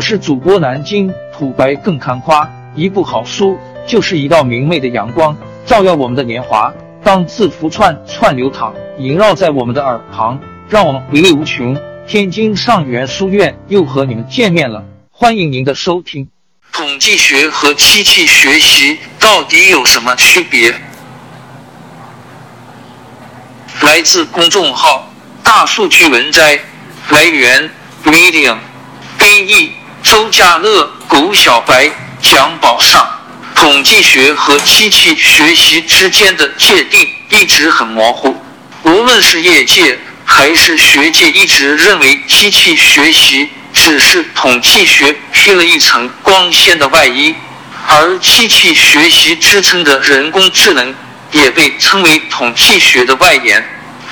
我是主播南京土白更看花，一部好书就是一道明媚的阳光，照耀我们的年华。当字符串串流淌，萦绕在我们的耳旁，让我们回味无穷。天津上元书院又和你们见面了，欢迎您的收听。统计学和机器学习到底有什么区别？来自公众号大数据文摘，来源 Medium，编译周家乐、狗小白、蒋宝上。统计学和机器学习之间的界定一直很模糊，无论是业界还是学界，一直认为机器学习只是统计学披了一层光鲜的外衣，而机器学习支撑的人工智能也被称为统计学的外延。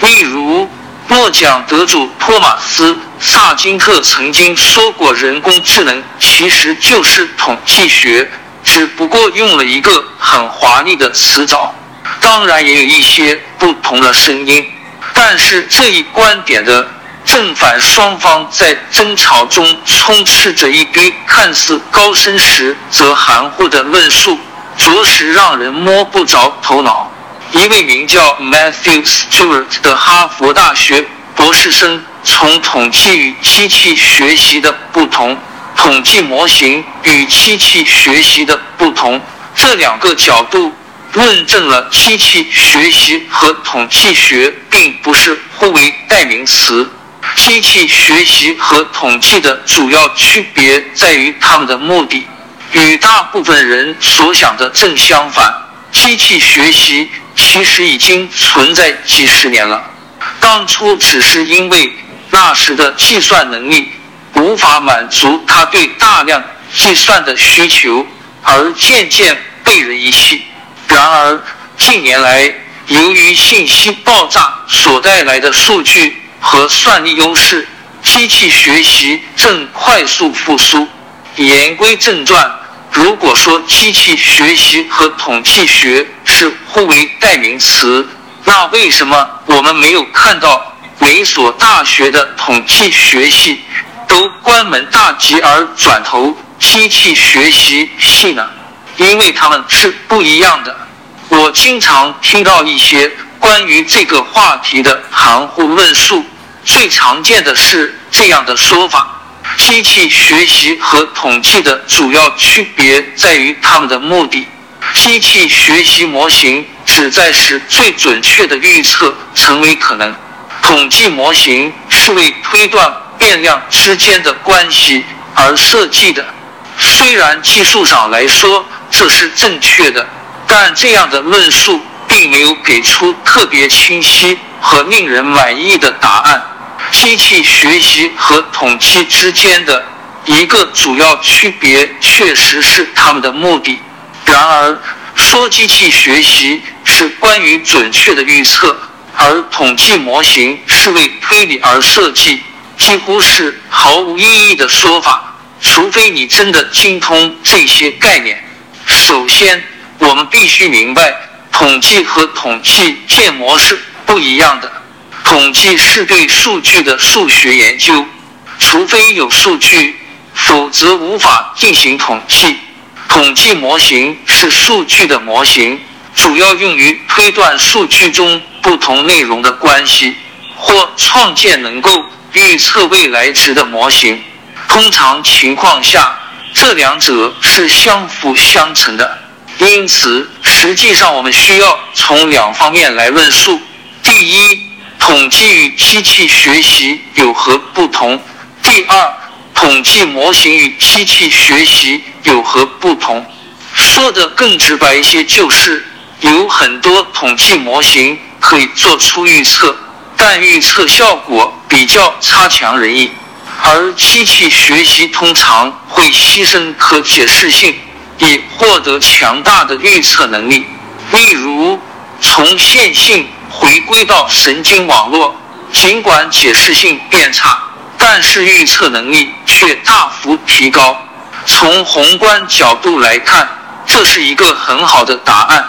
例如，诺奖得主托马斯·萨金特曾经说过：“人工智能其实就是统计学。”只不过用了一个很华丽的词藻，当然也有一些不同的声音，但是这一观点的正反双方在争吵中充斥着一堆看似高深实则含糊的论述，着实让人摸不着头脑。一位名叫 Matthew Stewart 的哈佛大学博士生从统计与机器学习的不同。统计模型与机器学习的不同，这两个角度论证了机器学习和统计学并不是互为代名词。机器学习和统计的主要区别在于它们的目的与大部分人所想的正相反。机器学习其实已经存在几十年了，当初只是因为那时的计算能力。无法满足他对大量计算的需求，而渐渐被人遗弃。然而近年来，由于信息爆炸所带来的数据和算力优势，机器学习正快速复苏。言归正传，如果说机器学习和统计学是互为代名词，那为什么我们没有看到每所大学的统计学系？都关门大吉而转投机器学习系呢？因为他们是不一样的。我经常听到一些关于这个话题的含糊论述，最常见的是这样的说法：机器学习和统计的主要区别在于他们的目的。机器学习模型旨在使最准确的预测成为可能，统计模型是为推断。变量之间的关系而设计的，虽然技术上来说这是正确的，但这样的论述并没有给出特别清晰和令人满意的答案。机器学习和统计之间的一个主要区别确实是它们的目的。然而，说机器学习是关于准确的预测，而统计模型是为推理而设计。几乎是毫无意义的说法，除非你真的精通这些概念。首先，我们必须明白，统计和统计建模是不一样的。统计是对数据的数学研究，除非有数据，否则无法进行统计。统计模型是数据的模型，主要用于推断数据中不同内容的关系，或创建能够。预测未来值的模型，通常情况下，这两者是相辅相成的。因此，实际上我们需要从两方面来论述：第一，统计与机器学习有何不同；第二，统计模型与机器学习有何不同。说的更直白一些，就是有很多统计模型可以做出预测。但预测效果比较差强人意，而机器学习通常会牺牲可解释性，以获得强大的预测能力。例如，从线性回归到神经网络，尽管解释性变差，但是预测能力却大幅提高。从宏观角度来看，这是一个很好的答案，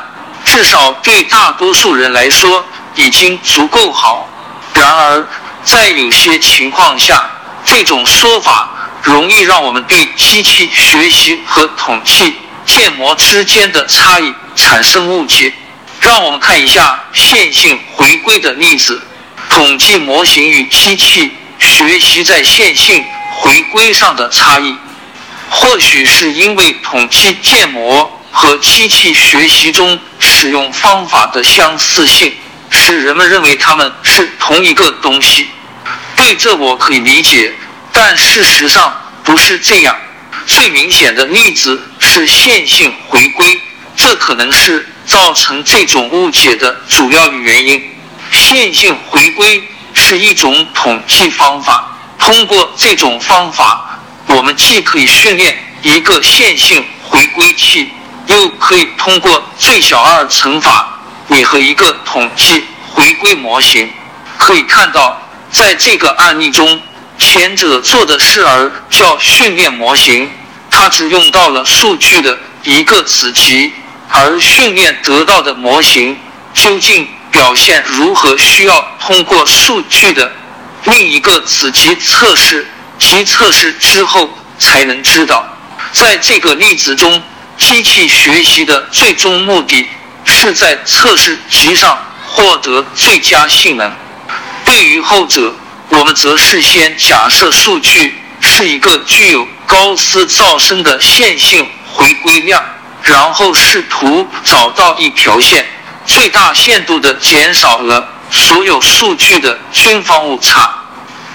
至少对大多数人来说已经足够好。然而，在有些情况下，这种说法容易让我们对机器学习和统计建模之间的差异产生误解。让我们看一下线性回归的例子：统计模型与机器学习在线性回归上的差异，或许是因为统计建模和机器学习中使用方法的相似性，使人们认为它们是同一个东西。对这我可以理解，但事实上不是这样。最明显的例子是线性回归，这可能是。造成这种误解的主要原因，线性回归是一种统计方法。通过这种方法，我们既可以训练一个线性回归器，又可以通过最小二乘法拟合一个统计回归模型。可以看到，在这个案例中，前者做的事儿叫训练模型，它只用到了数据的一个子集。而训练得到的模型究竟表现如何，需要通过数据的另一个子集测试及测试之后才能知道。在这个例子中，机器学习的最终目的是在测试集上获得最佳性能。对于后者，我们则事先假设数据是一个具有高斯噪声的线性回归量。然后试图找到一条线，最大限度的减少了所有数据的均方误差。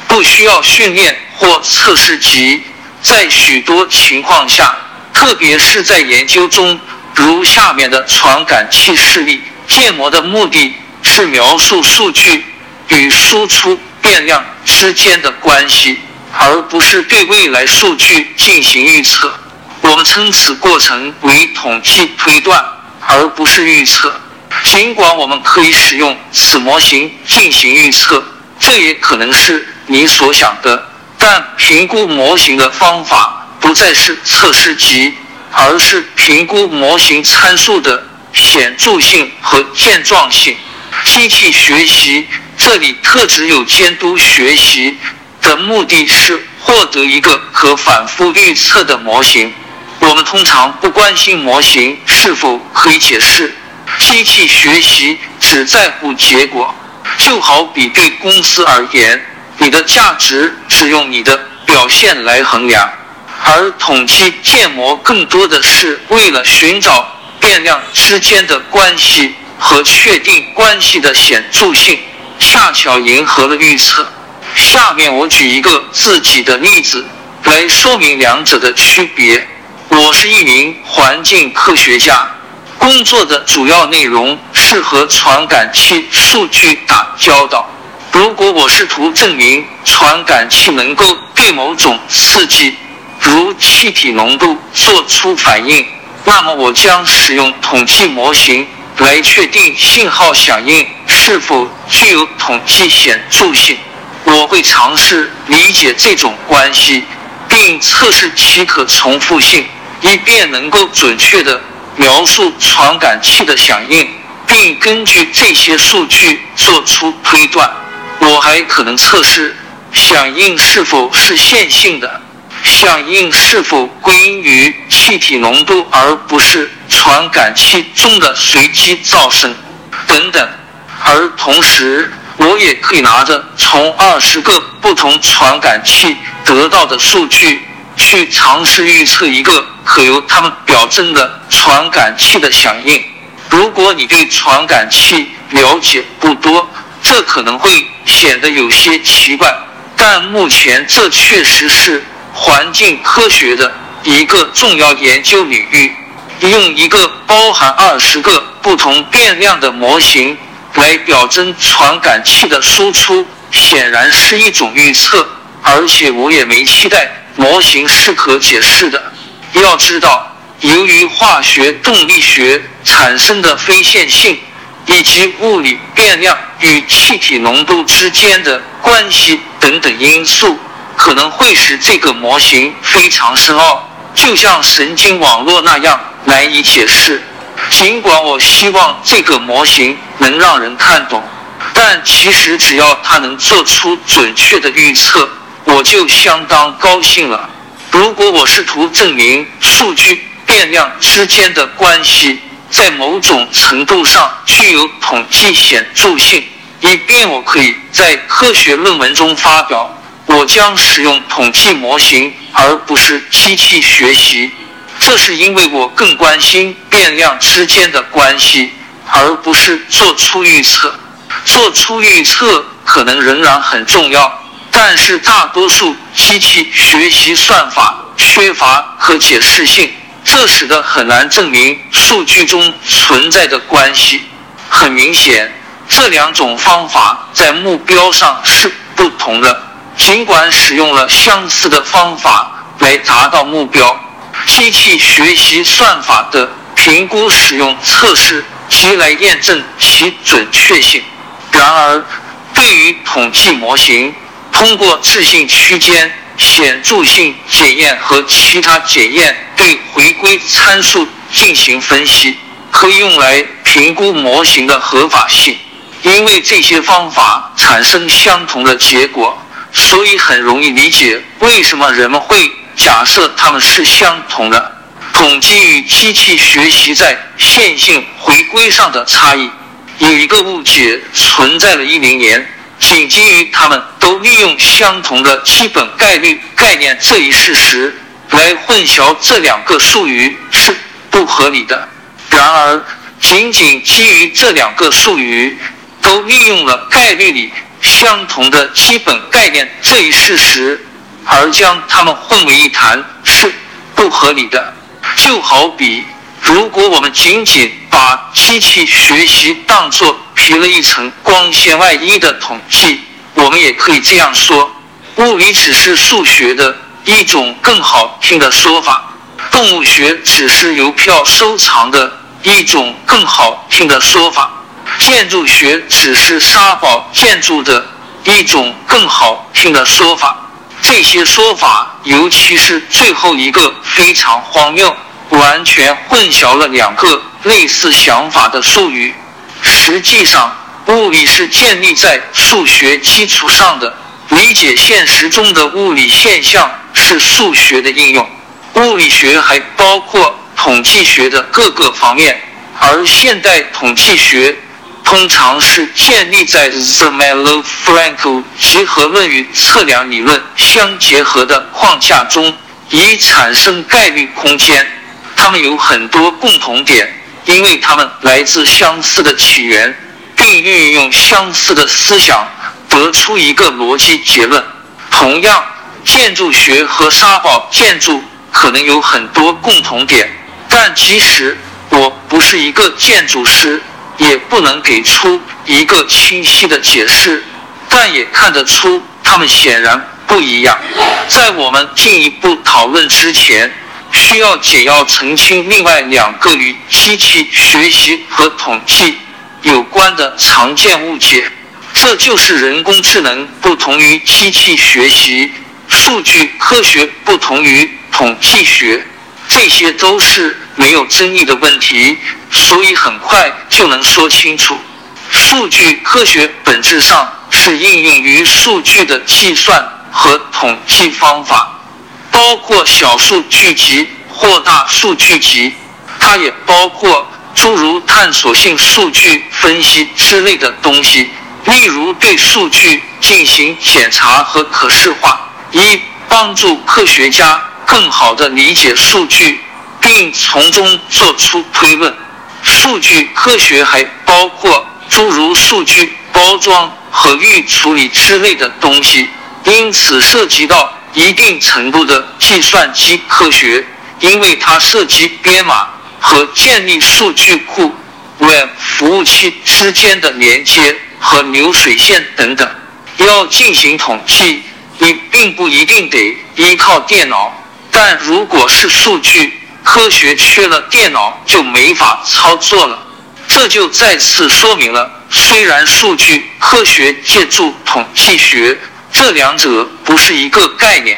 不需要训练或测试集，在许多情况下，特别是在研究中，如下面的传感器示例，建模的目的是描述数据与输出变量之间的关系，而不是对未来数据进行预测。我们称此过程为统计推断，而不是预测。尽管我们可以使用此模型进行预测，这也可能是你所想的。但评估模型的方法再是测试集，而是评估模型参数的显著性和健壮性。机器学习这里特指有监督学习的目的是获得一个可反复预测的模型。我们通常不关心模型是否可以解释，机器学习只在乎结果。就好比对公司而言，你的价值只用你的表现来衡量，而统计建模更多的是为了寻找变量之间的关系和确定关系的显著性，恰巧迎合了预测。下面我举一个自己的例子来说明两者的区别。我是一名环境科学家，工作的主要内容是和传感器数据打交道。如果我试图证明传感器能够对某种刺激，如气体浓度做出反应，那么我将使用统计模型来确定信号响应是否具有统计显著性。我会尝试理解这种关系，并测试其可重复性。以便能够准确地描述传感器的响应，并根据这些数据做出推断。我还可能测试响应是否是线性的，响应是否归因于气体浓度而不是传感器中的随机噪声等等。而同时，我也可以拿着从二十个不同传感器得到的数据。去尝试预测一个可由它们表征的传感器的响应。如果你对传感器了解不多，这可能会显得有些奇怪。但目前这确实是环境科学的一个重要研究领域。用一个包含二十个不同变量的模型来表征传感器的输出，显然是一种预测。而且我也没期待。模型是可解释的。要知道，由于化学动力学产生的非线性，以及物理变量与气体浓度之间的关系等等因素，可能会使这个模型非常深奥，就像神经网络那样难以解释。尽管我希望这个模型能让人看懂，但其实只要它能做出准确的预测。我就相当高兴了。如果我试图证明数据变量之间的关系在某种程度上具有统计显著性，以便我可以在科学论文中发表，我将使用统计模型而不是机器学习。这是因为我更关心变量之间的关系，而不是做出预测。做出预测可能仍然很重要。但是大多数机器学习算法缺乏可解释性，这使得很难证明数据中存在的关系。很明显，这两种方法在目标上是不同的，尽管使用了相似的方法来达到目标。机器学习算法的评估使用测试及来验证其准确性。然而，对于统计模型，通过置信区间、显著性检验和其他检验对回归参数进行分析，可以用来评估模型的合法性。因为这些方法产生相同的结果，所以很容易理解为什么人们会假设它们是相同的。统计与机器学习在线性回归上的差异，有一个误解存在了一零年。仅基于他们都利用相同的基本概率概念这一事实来混淆这两个术语是不合理的。然而，仅仅基于这两个术语都利用了概率里相同的基本概念这一事实，而将它们混为一谈是不合理的。就好比，如果我们仅仅把机器学习当作披了一层光纤外衣的统计，我们也可以这样说：物理只是数学的一种更好听的说法；动物学只是邮票收藏的一种更好听的说法；建筑学只是沙堡建筑的一种更好听的说法。这些说法，尤其是最后一个，非常荒谬，完全混淆了两个类似想法的术语。实际上，物理是建立在数学基础上的。理解现实中的物理现象是数学的应用。物理学还包括统计学的各个方面，而现代统计学通常是建立在 Zermelo-Frankel 集合论与测量理论相结合的框架中，以产生概率空间。它们有很多共同点。因为它们来自相似的起源，并运用相似的思想，得出一个逻辑结论。同样，建筑学和沙堡建筑可能有很多共同点，但即使我不是一个建筑师，也不能给出一个清晰的解释。但也看得出，它们显然不一样。在我们进一步讨论之前。需要简要澄清另外两个与机器学习和统计有关的常见误解，这就是人工智能不同于机器学习，数据科学不同于统计学，这些都是没有争议的问题，所以很快就能说清楚。数据科学本质上是应用于数据的计算和统计方法。包括小数据集或大数据集，它也包括诸如探索性数据分析之类的东西，例如对数据进行检查和可视化，以帮助科学家更好地理解数据，并从中做出推论。数据科学还包括诸如数据包装和预处理之类的东西，因此涉及到。一定程度的计算机科学，因为它涉及编码和建立数据库、Web 服务器之间的连接和流水线等等。要进行统计，你并不一定得依靠电脑，但如果是数据科学缺了电脑就没法操作了。这就再次说明了，虽然数据科学借助统计学。这两者不是一个概念。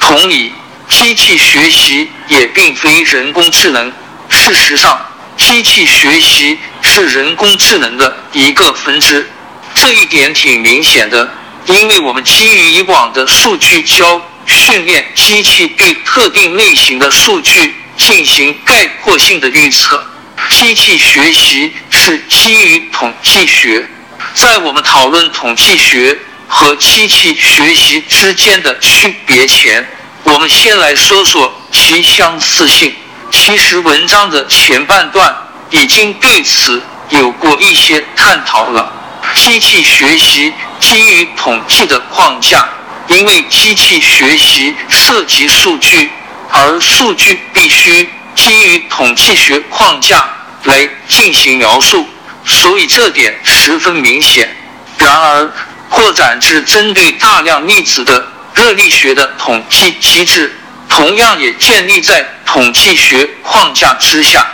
同理，机器学习也并非人工智能。事实上，机器学习是人工智能的一个分支。这一点挺明显的，因为我们基于以往的数据交训练机器对特定类型的数据进行概括性的预测。机器学习是基于统计学。在我们讨论统计学和机器学习之间的区别前，我们先来说说其相似性。其实文章的前半段已经对此有过一些探讨了。机器学习基于统计的框架，因为机器学习涉及数据，而数据必须基于统计学框架来进行描述，所以这点十分明显。然而，扩展至针对大量粒子的热力学的统计机制，同样也建立在统计学框架之下。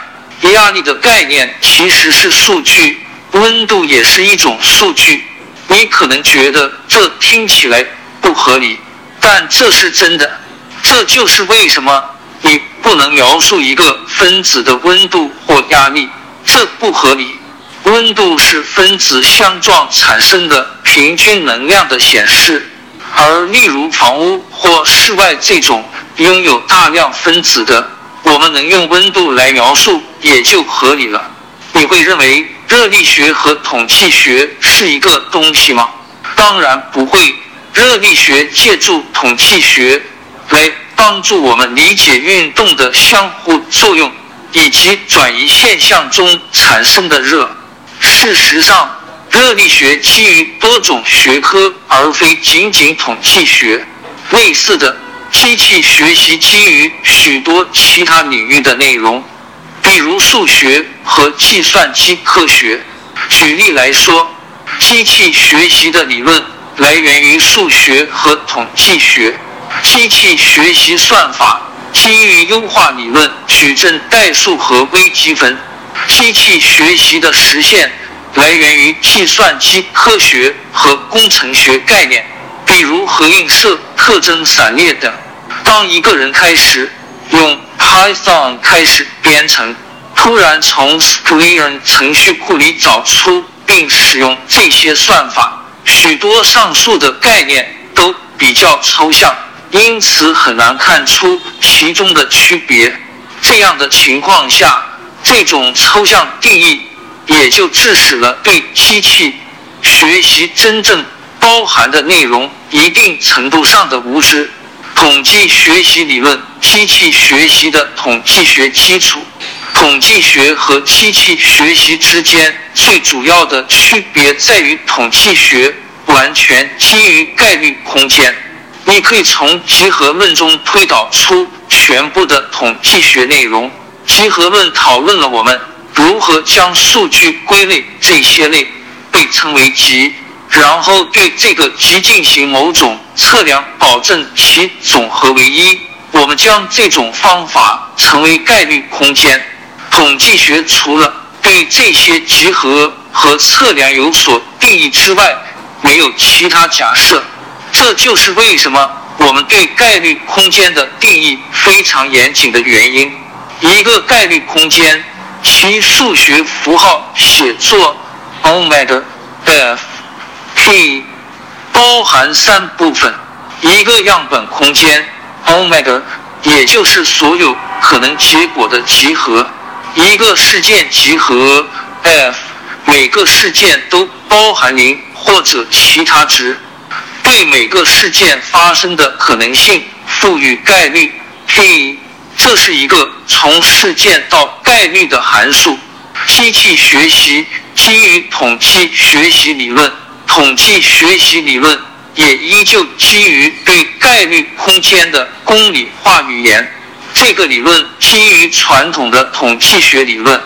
压力的概念其实是数据。温度也是一种数据，你可能觉得这听起来不合理，但这是真的。这就是为什么你不能描述一个分子的温度或压力，这不合理。温度是分子相撞产生的平均能量的显示，而例如房屋或室外这种拥有大量分子的，我们能用温度来描述，也就合理了。你会认为？热力学和统计学是一个东西吗？当然不会。热力学借助统计学来帮助我们理解运动的相互作用以及转移现象中产生的热。事实上，热力学基于多种学科，而非仅仅统计学。类似的，机器学习基于许多其他领域的内容。比如数学和计算机科学。举例来说，机器学习的理论来源于数学和统计学。机器学习算法基于优化理论、矩阵代数和微积分。机器学习的实现来源于计算机科学和工程学概念，比如核映射、特征散列等。当一个人开始用 Python 开始编程，突然从 s p l i n 程序库里找出并使用这些算法，许多上述的概念都比较抽象，因此很难看出其中的区别。这样的情况下，这种抽象定义也就致使了对机器学习真正包含的内容一定程度上的无知。统计学习理论，机器学习的统计学基础。统计学和机器学习之间最主要的区别在于，统计学完全基于概率空间。你可以从集合论中推导出全部的统计学内容。集合论讨论了我们如何将数据归类，这些类被称为集。然后对这个集进行某种测量，保证其总和为一。我们将这种方法称为概率空间。统计学除了对这些集合和测量有所定义之外，没有其他假设。这就是为什么我们对概率空间的定义非常严谨的原因。一个概率空间，其数学符号写作 omega f。P 包含三部分：一个样本空间 omega，也就是所有可能结果的集合；一个事件集合 F，每个事件都包含零或者其他值，对每个事件发生的可能性赋予概率 P，这是一个从事件到概率的函数。机器学习基于统计学习理论。统计学习理论也依旧基于对概率空间的公理化语言。这个理论基于传统的统计学理论，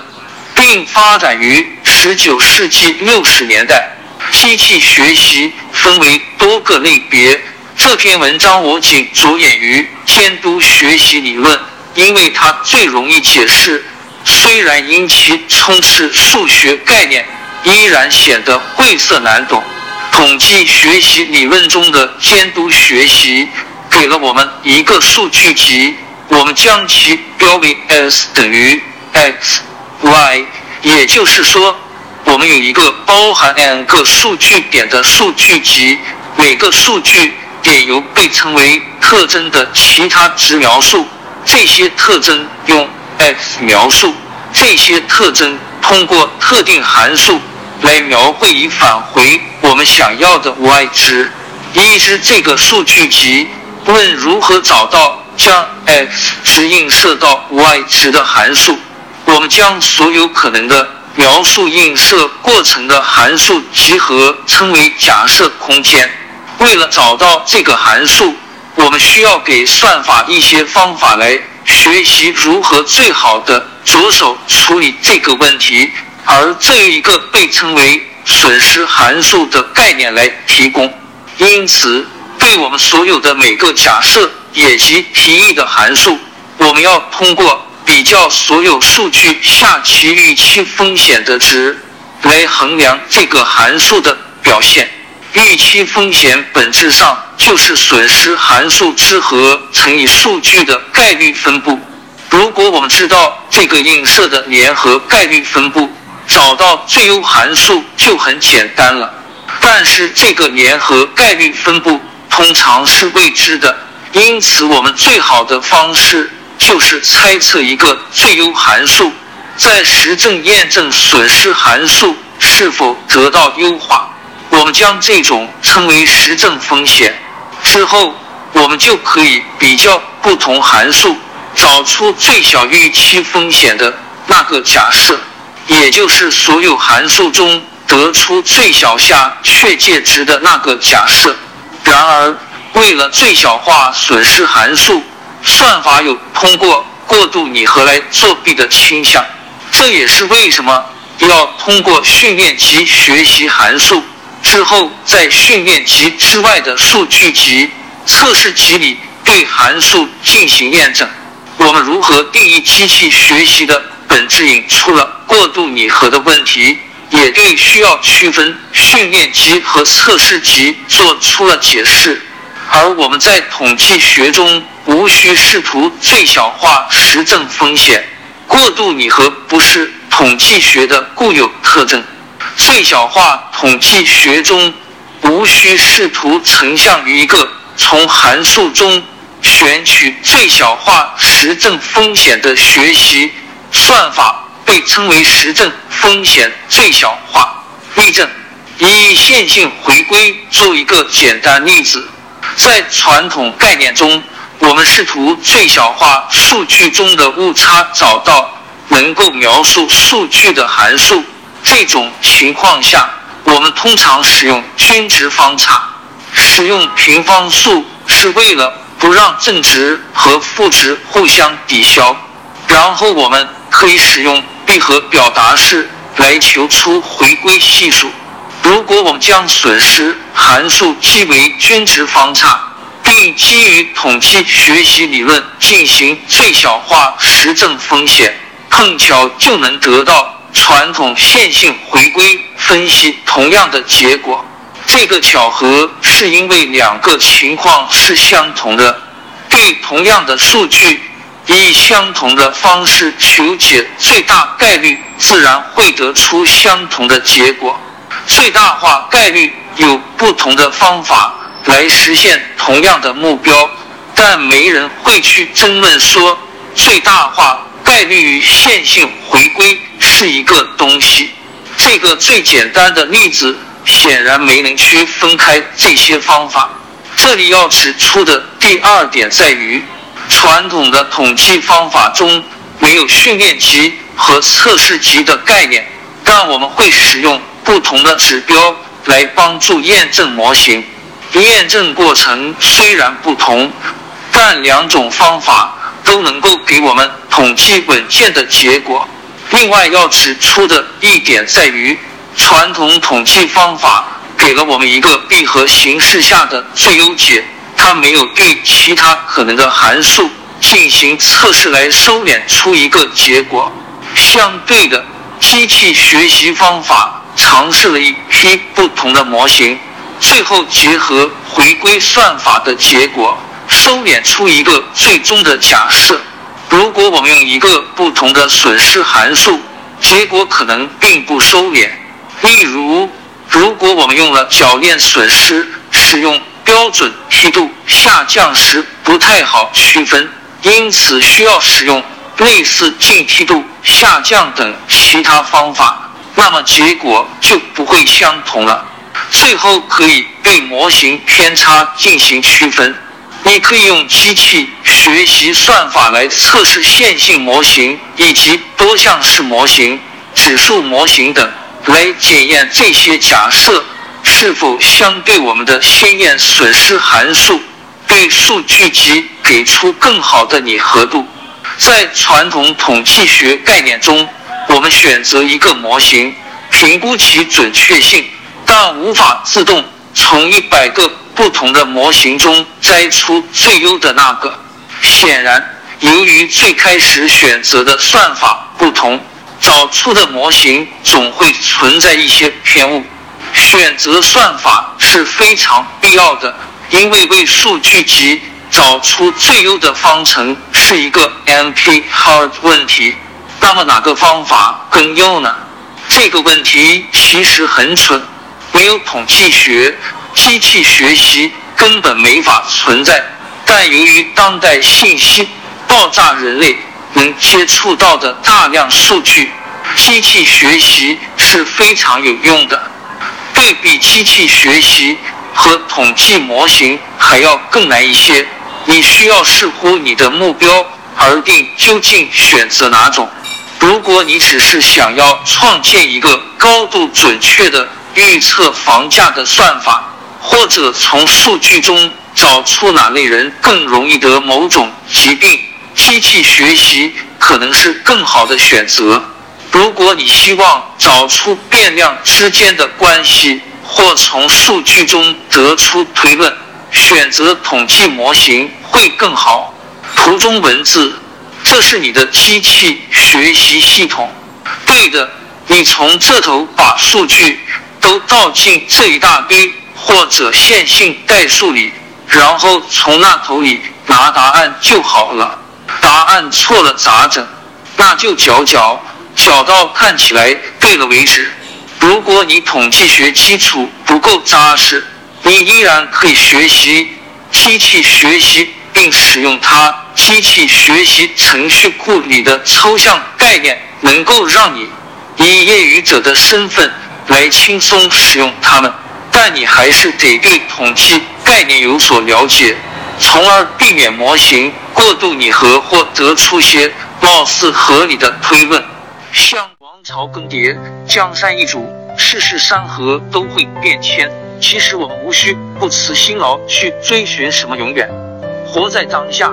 并发展于19世纪60年代。机器学习分为多个类别。这篇文章我仅着眼于监督学习理论，因为它最容易解释，虽然因其充斥数学概念。依然显得晦涩难懂。统计学习理论中的监督学习给了我们一个数据集，我们将其标为 S 等于 x y，也就是说，我们有一个包含 n 个数据点的数据集，每个数据点由被称为特征的其他值描述，这些特征用 x 描述。这些特征通过特定函数来描绘以返回我们想要的 y 值。已知这个数据集，问如何找到将 x 值映射到 y 值的函数。我们将所有可能的描述映射过程的函数集合称为假设空间。为了找到这个函数，我们需要给算法一些方法来学习如何最好的着手处理这个问题，而这一个被称为损失函数的概念来提供。因此，对我们所有的每个假设也即提议的函数，我们要通过比较所有数据下其预期风险的值来衡量这个函数的表现。预期风险本质上就是损失函数之和乘以数据的概率分布。如果我们知道这个映射的联合概率分布，找到最优函数就很简单了。但是这个联合概率分布通常是未知的，因此我们最好的方式就是猜测一个最优函数，在实证验证损失函数是否得到优化。我们将这种称为实证风险。之后，我们就可以比较不同函数，找出最小预期风险的那个假设，也就是所有函数中。得出最小下确界值的那个假设。然而，为了最小化损失函数，算法有通过过度拟合来作弊的倾向。这也是为什么要通过训练集学习函数之后，在训练集之外的数据集、测试集里对函数进行验证。我们如何定义机器学习的本质，引出了过度拟合的问题。也对需要区分训练集和测试集做出了解释，而我们在统计学中无需试图最小化实证风险。过度拟合不是统计学的固有特征。最小化统计学中无需试图成像于一个从函数中选取最小化实证风险的学习算法。被称为实证风险最小化例证。以线性回归做一个简单例子，在传统概念中，我们试图最小化数据中的误差，找到能够描述数据的函数。这种情况下，我们通常使用均值方差。使用平方数是为了不让正值和负值互相抵消。然后我们可以使用。闭合表达式来求出回归系数。如果我们将损失函数记为均值方差，并基于统计学习理论进行最小化实证风险，碰巧就能得到传统线性回归分析同样的结果。这个巧合是因为两个情况是相同的，对同样的数据。以相同的方式求解，最大概率自然会得出相同的结果。最大化概率有不同的方法来实现同样的目标，但没人会去争论说最大化概率与线性回归是一个东西。这个最简单的例子显然没能区分开这些方法。这里要指出的第二点在于。传统的统计方法中没有训练集和测试集的概念，但我们会使用不同的指标来帮助验证模型。验证过程虽然不同，但两种方法都能够给我们统计稳健的结果。另外要指出的一点在于，传统统计方法给了我们一个闭合形式下的最优解。它没有对其他可能的函数进行测试来收敛出一个结果。相对的，机器学习方法尝试了一批不同的模型，最后结合回归算法的结果，收敛出一个最终的假设。如果我们用一个不同的损失函数，结果可能并不收敛。例如，如果我们用了铰链损失，使用。标准梯度下降时不太好区分，因此需要使用类似近梯度下降等其他方法，那么结果就不会相同了。最后可以对模型偏差进行区分。你可以用机器学习算法来测试线性模型以及多项式模型、指数模型等，来检验这些假设是否相对我们的先验损失函数对数据集给出更好的拟合度。在传统统计学概念中，我们选择一个模型，评估其准确性，但无法自动从一百个。不同的模型中摘出最优的那个。显然，由于最开始选择的算法不同，找出的模型总会存在一些偏误。选择算法是非常必要的，因为为数据集找出最优的方程是一个 NP-hard 问题。那么哪个方法更优呢？这个问题其实很蠢，没有统计学。机器学习根本没法存在，但由于当代信息爆炸，人类能接触到的大量数据，机器学习是非常有用的。对比机器学习和统计模型还要更难一些，你需要视乎你的目标而定究竟选择哪种。如果你只是想要创建一个高度准确的预测房价的算法，或者从数据中找出哪类人更容易得某种疾病，机器学习可能是更好的选择。如果你希望找出变量之间的关系，或从数据中得出推论，选择统计模型会更好。图中文字，这是你的机器学习系统。对的，你从这头把数据都倒进这一大堆。或者线性代数里，然后从那头里拿答案就好了。答案错了咋整？那就搅搅，搅到看起来对了为止。如果你统计学基础不够扎实，你依然可以学习机器学习，并使用它。机器学习程序库里的抽象概念，能够让你以业余者的身份来轻松使用它们。但你还是得对统计概念有所了解，从而避免模型过度拟合或得出些貌似合理的推论。像王朝更迭、江山易主、世事山河都会变迁。其实我们无需不辞辛劳去追寻什么永远，活在当下，